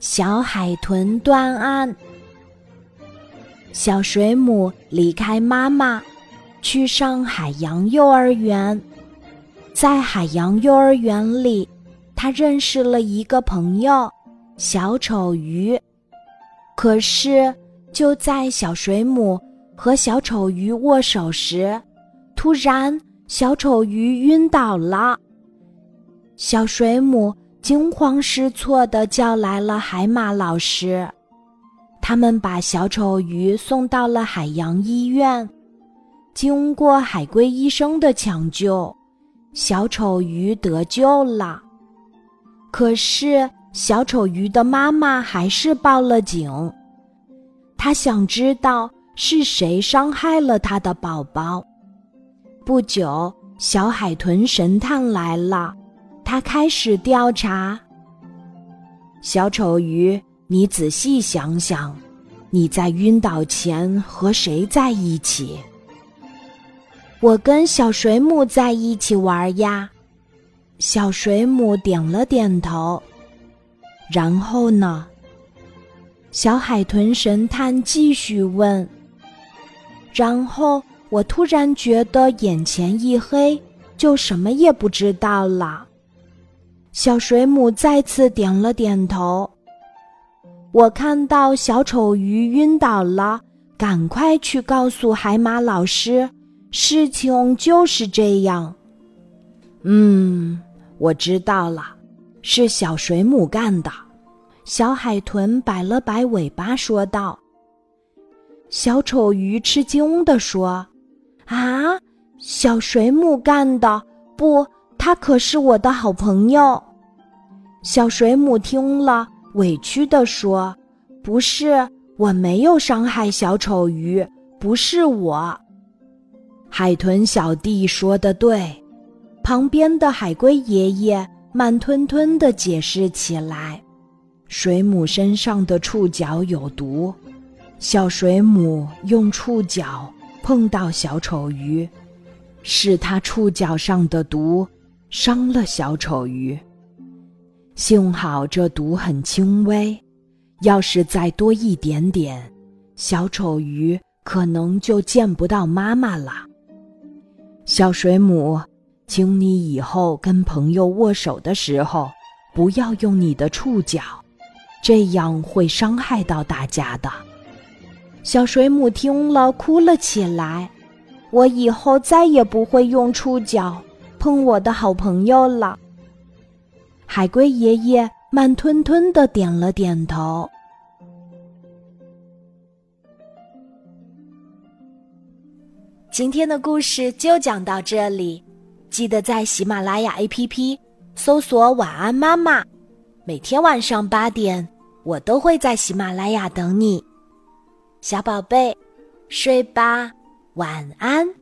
小海豚断案。小水母离开妈妈，去上海洋幼儿园。在海洋幼儿园里，他认识了一个朋友——小丑鱼。可是，就在小水母和小丑鱼握手时，突然小丑鱼晕倒了。小水母惊慌失措地叫来了海马老师。他们把小丑鱼送到了海洋医院，经过海龟医生的抢救，小丑鱼得救了。可是小丑鱼的妈妈还是报了警，她想知道是谁伤害了她的宝宝。不久，小海豚神探来了，他开始调查。小丑鱼。你仔细想想，你在晕倒前和谁在一起？我跟小水母在一起玩呀。小水母点了点头。然后呢？小海豚神探继续问。然后我突然觉得眼前一黑，就什么也不知道了。小水母再次点了点头。我看到小丑鱼晕倒了，赶快去告诉海马老师，事情就是这样。嗯，我知道了，是小水母干的。小海豚摆了摆尾巴说道。小丑鱼吃惊地说：“啊，小水母干的？不，他可是我的好朋友。”小水母听了。委屈地说：“不是，我没有伤害小丑鱼，不是我。”海豚小弟说的对，旁边的海龟爷爷慢吞吞地解释起来：“水母身上的触角有毒，小水母用触角碰到小丑鱼，是它触角上的毒伤了小丑鱼。”幸好这毒很轻微，要是再多一点点，小丑鱼可能就见不到妈妈了。小水母，请你以后跟朋友握手的时候，不要用你的触角，这样会伤害到大家的。小水母听了，哭了起来。我以后再也不会用触角碰我的好朋友了。海龟爷爷慢吞吞的点了点头。今天的故事就讲到这里，记得在喜马拉雅 APP 搜索“晚安妈妈”，每天晚上八点，我都会在喜马拉雅等你，小宝贝，睡吧，晚安。